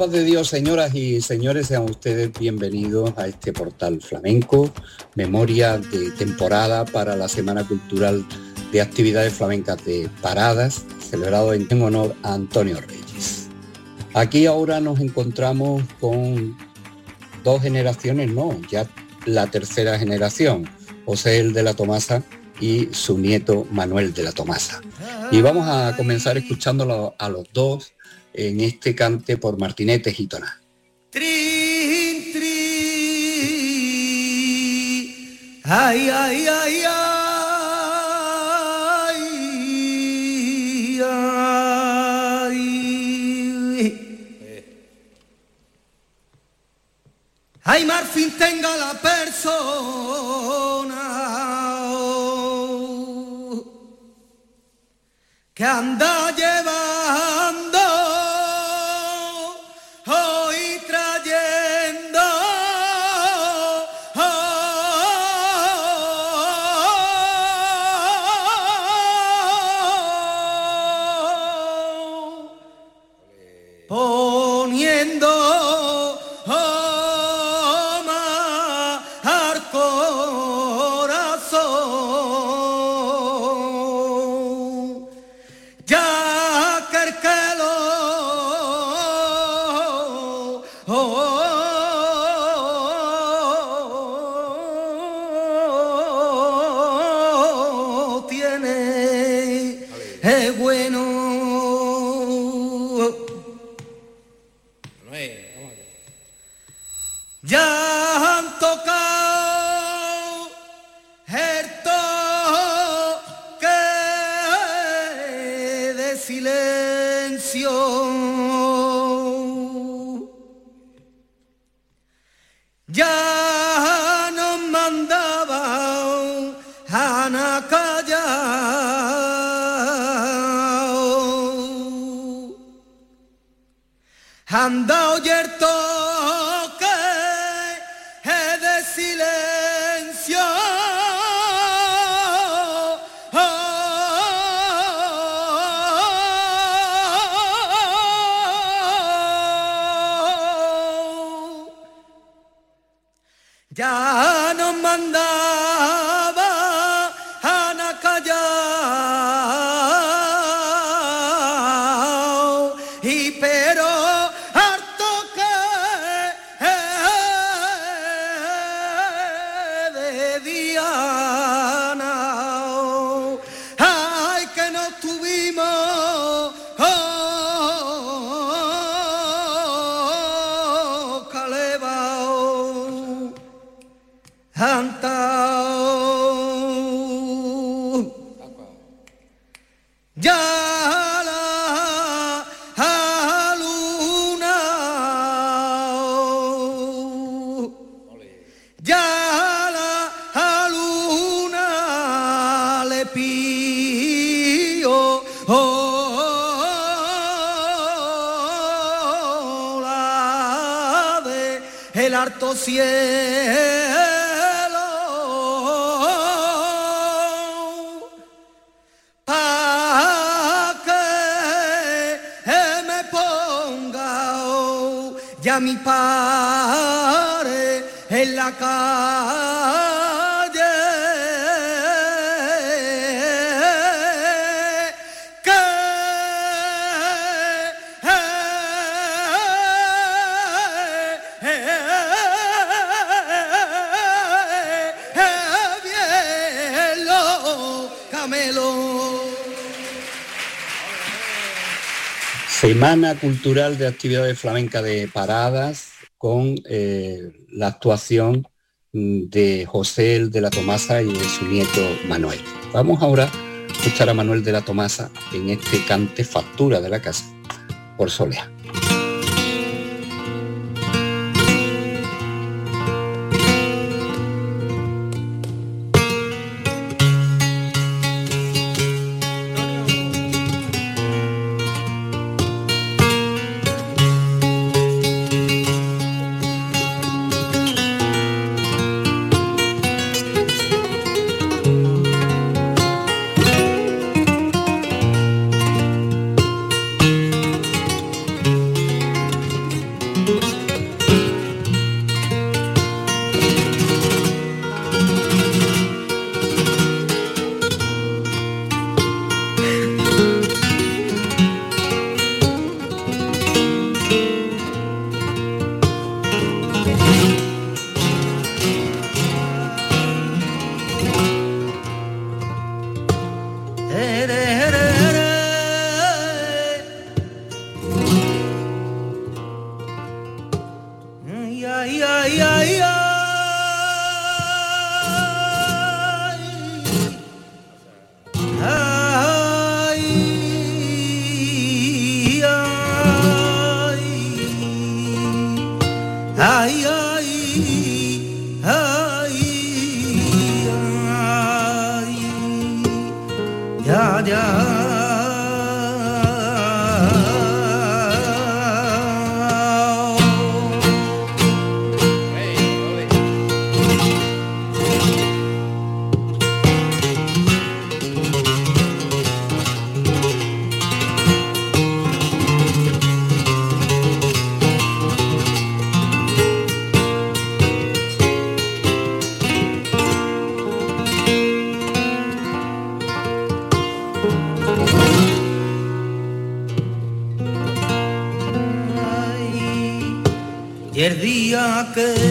Paz de Dios, señoras y señores, sean ustedes bienvenidos a este portal flamenco, memoria de temporada para la Semana Cultural de Actividades Flamencas de Paradas, celebrado en honor a Antonio Reyes. Aquí ahora nos encontramos con dos generaciones, no, ya la tercera generación, José el de la Tomasa y su nieto Manuel de la Tomasa. Y vamos a comenzar escuchándolo a los dos en este cante por Martinete Gitona. Trin, trin, ay, ay, ay, ay, ay. Marfin tenga la persona que anda llevando Cultural de Actividades Flamencas de Paradas con eh, la actuación mm, de José de la Tomasa y de su nieto Manuel. Vamos ahora escuchar a Manuel de la Tomasa en este cante Factura de la Casa por Solea. aquel día que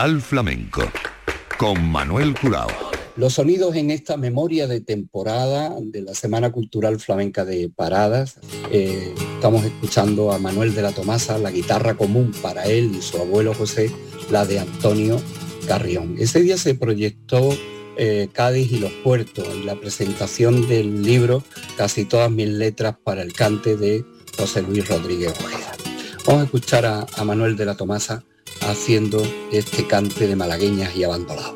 Portal Flamenco con Manuel Curao. Los sonidos en esta memoria de temporada de la Semana Cultural Flamenca de Paradas. Eh, estamos escuchando a Manuel de la Tomasa, la guitarra común para él y su abuelo José, la de Antonio Carrión. Ese día se proyectó eh, Cádiz y los puertos en la presentación del libro Casi todas mis letras para el cante de José Luis Rodríguez Ojeda. Vamos a escuchar a, a Manuel de la Tomasa haciendo este cante de malagueñas y abandonado.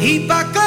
Y pa'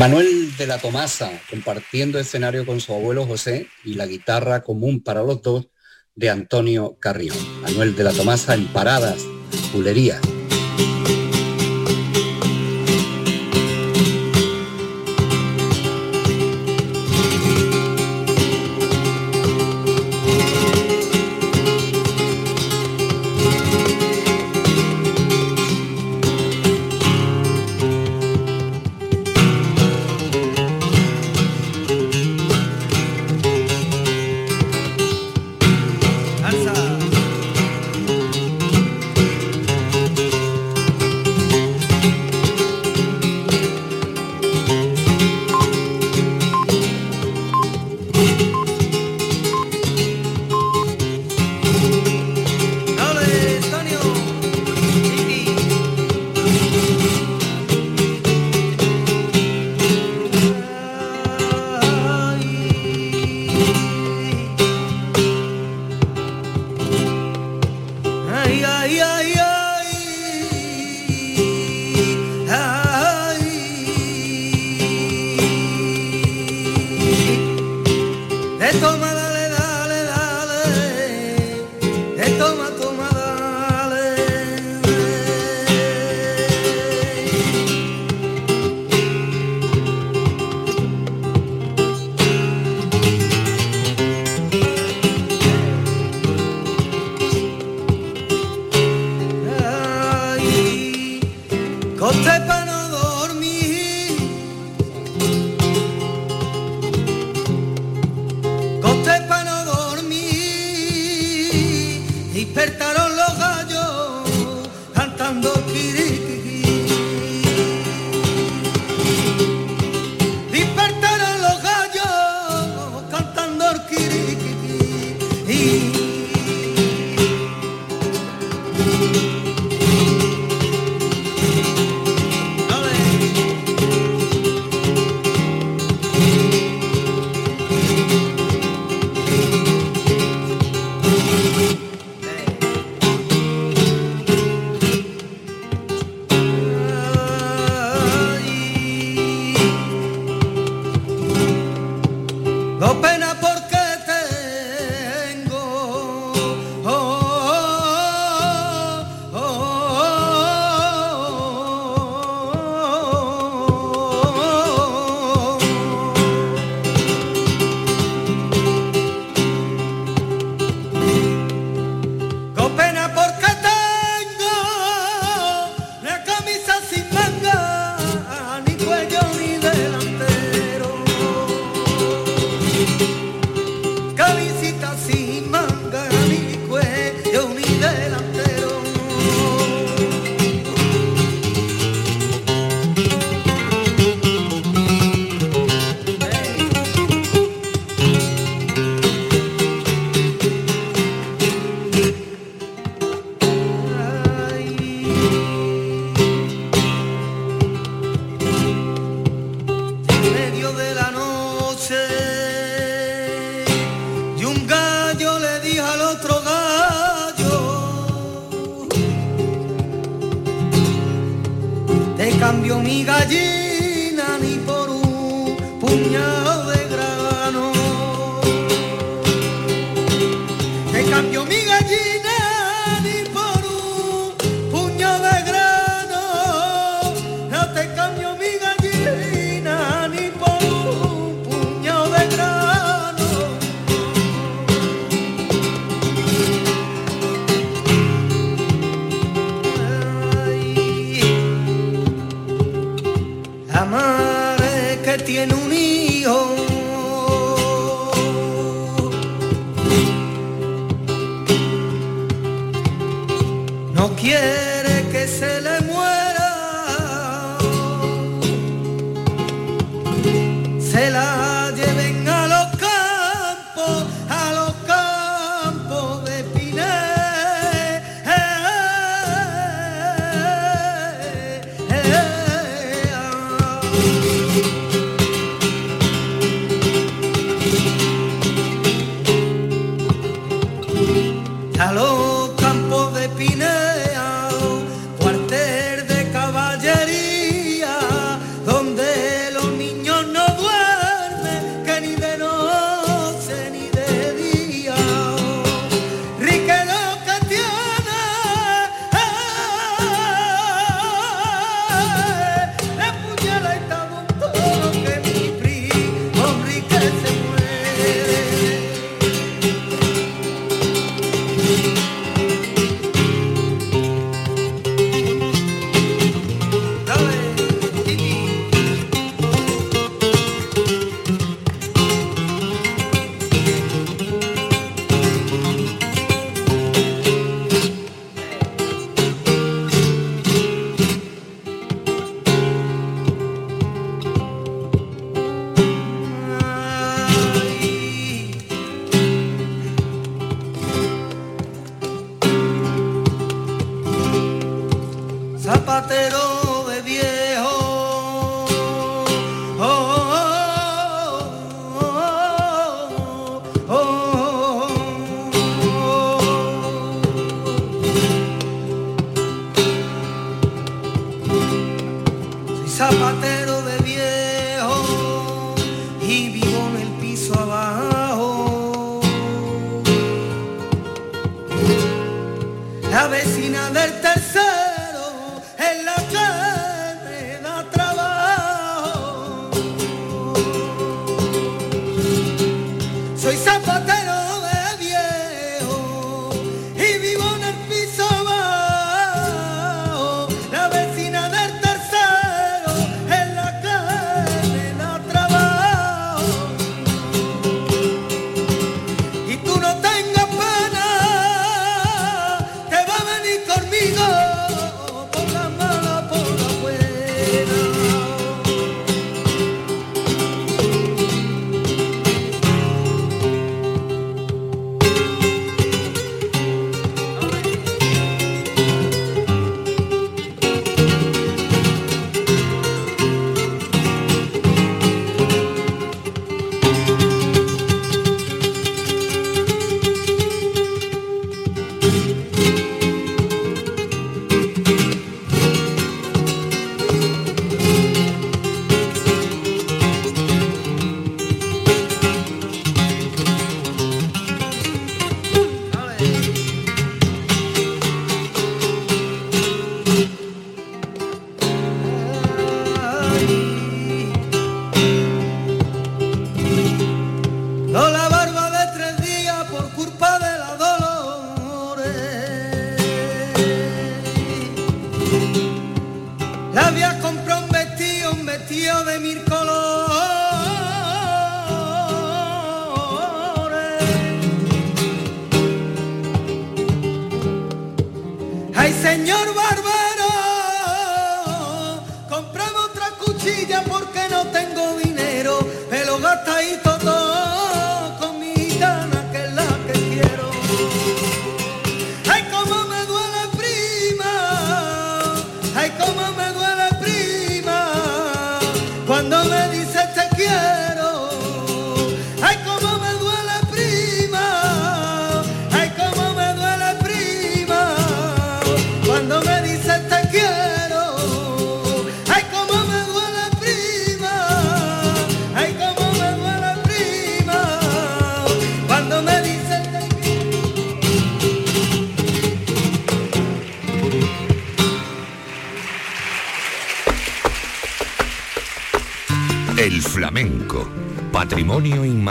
Manuel de la Tomasa, compartiendo escenario con su abuelo José y la guitarra común para los dos de Antonio Carrión. Manuel de la Tomasa en Paradas, Pulería.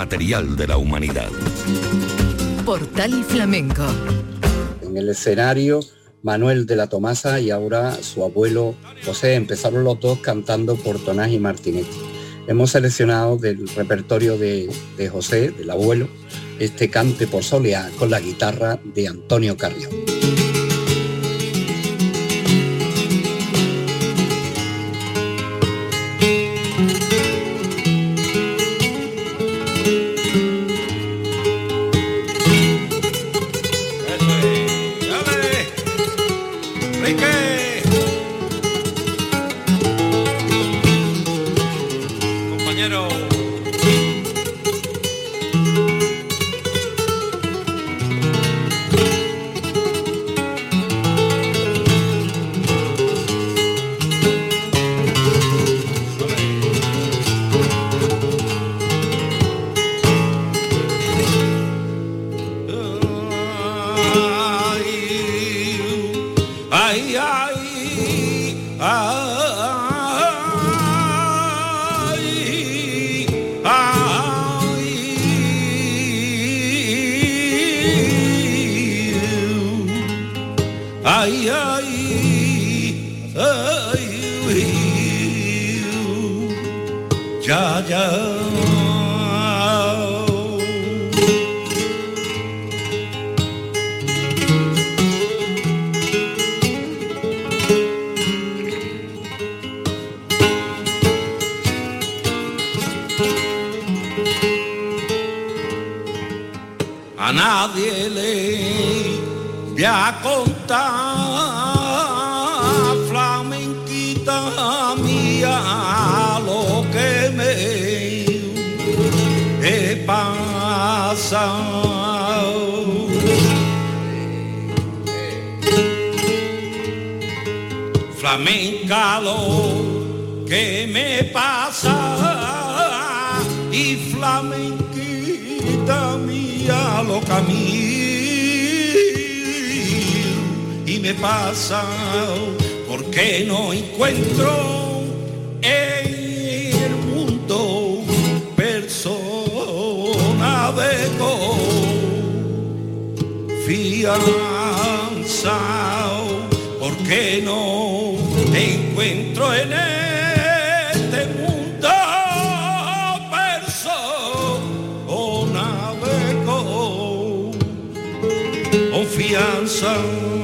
Inmaterial de la humanidad. Portal Flamenco. En el escenario, Manuel de la Tomasa y ahora su abuelo José empezaron los dos cantando por Tomás y Martinetti. Hemos seleccionado del repertorio de, de José, del abuelo, este cante por soleá con la guitarra de Antonio Carrión. sun.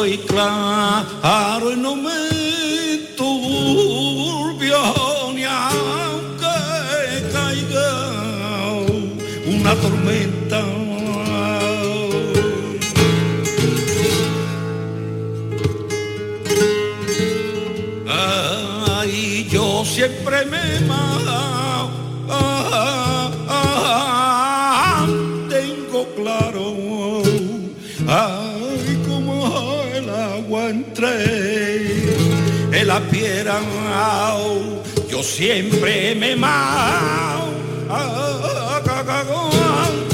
לא יקרא, הר נום yo siempre me mao,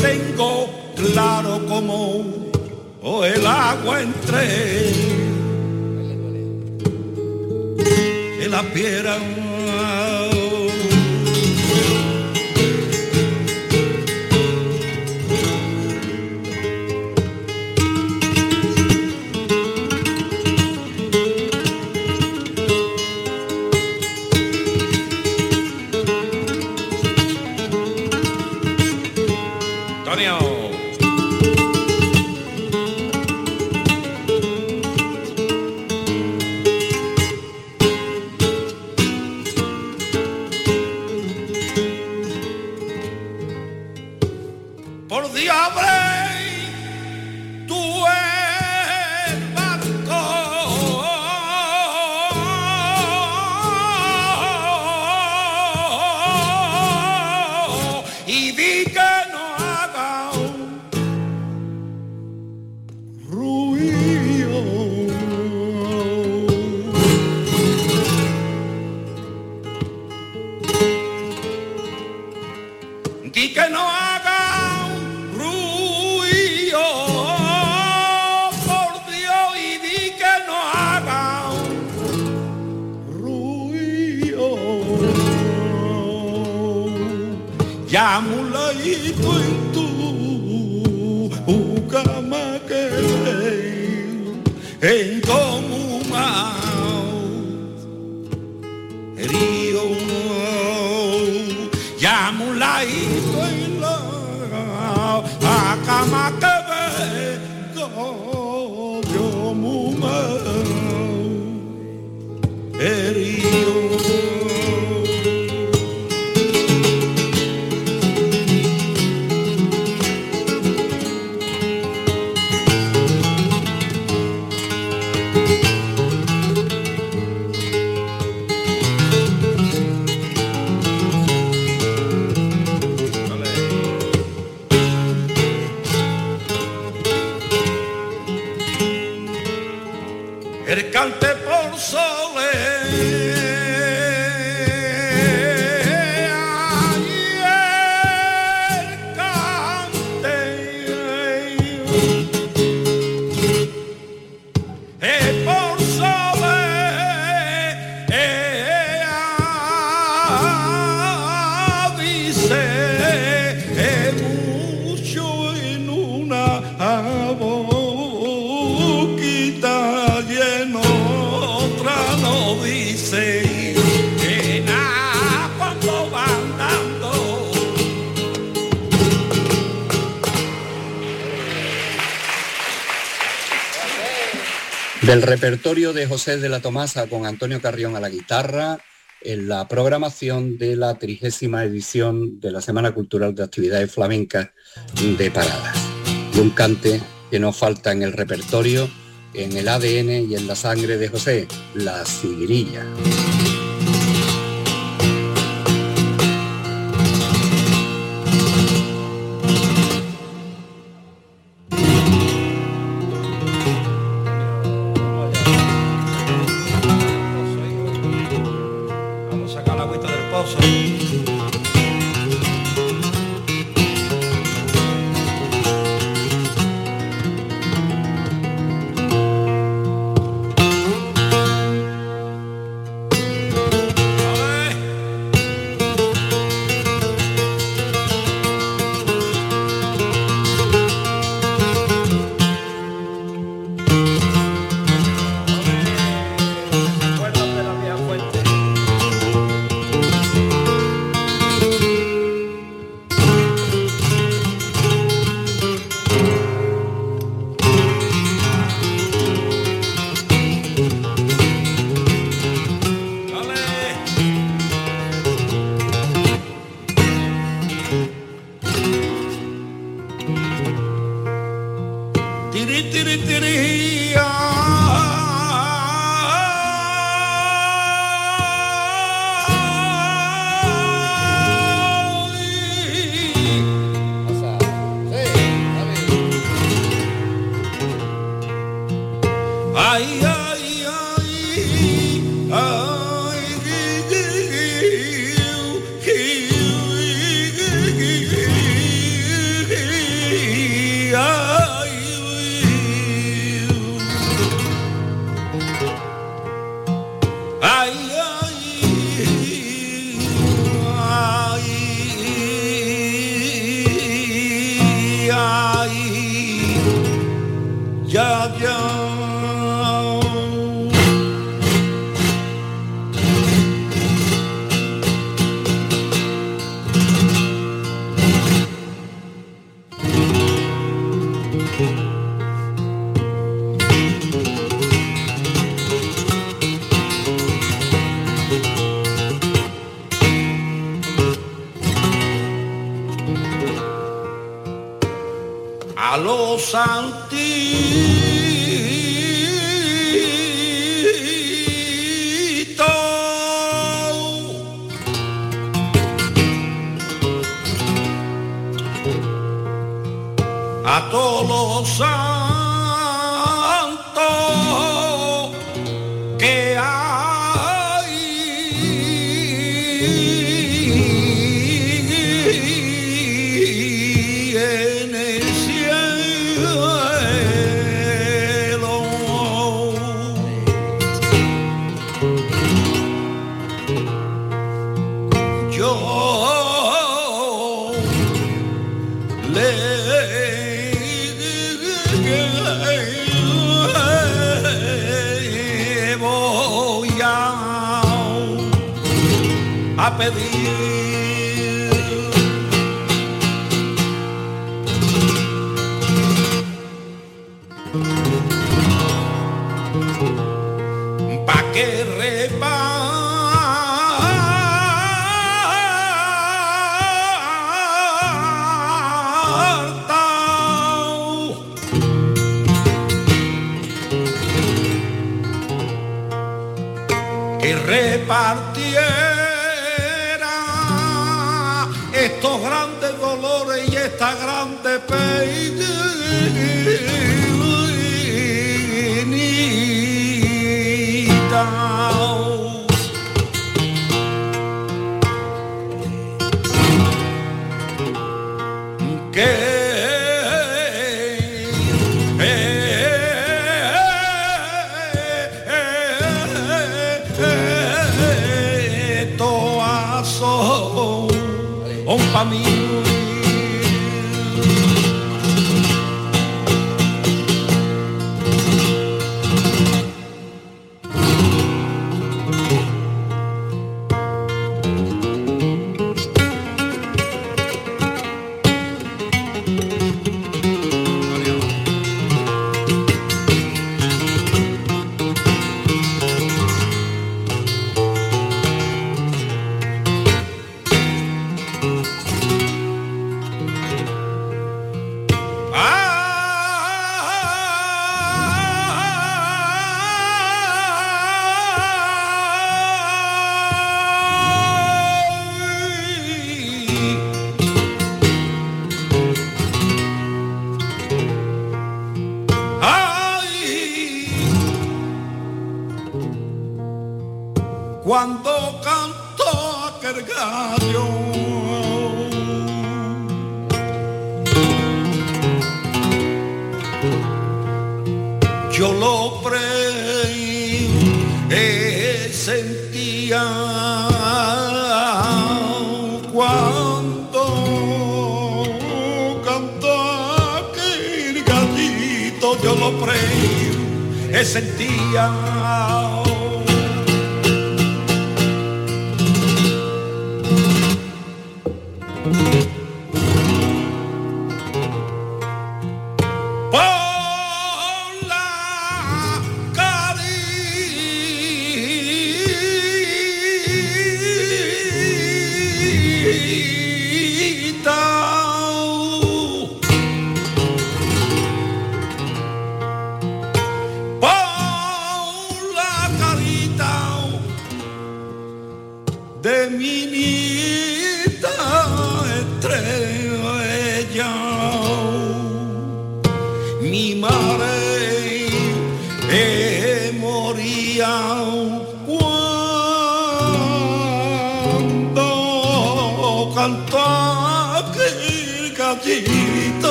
tengo claro como el agua entre la piedra. Hey, Del repertorio de José de la Tomasa con Antonio Carrión a la guitarra, en la programación de la trigésima edición de la Semana Cultural de Actividades Flamencas de Paradas. Y un cante que nos falta en el repertorio, en el ADN y en la sangre de José, la sigrilla.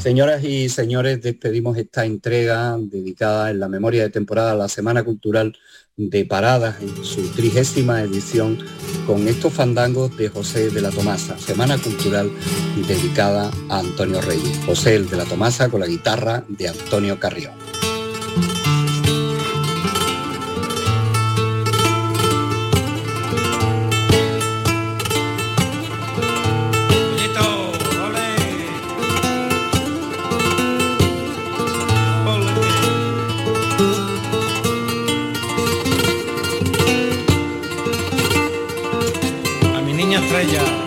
Señoras y señores, despedimos esta entrega dedicada en la memoria de temporada a la Semana Cultural de Paradas en su trigésima edición con estos fandangos de José de la Tomasa, Semana Cultural dedicada a Antonio Reyes. José el de la Tomasa con la guitarra de Antonio Carrión. Estrella.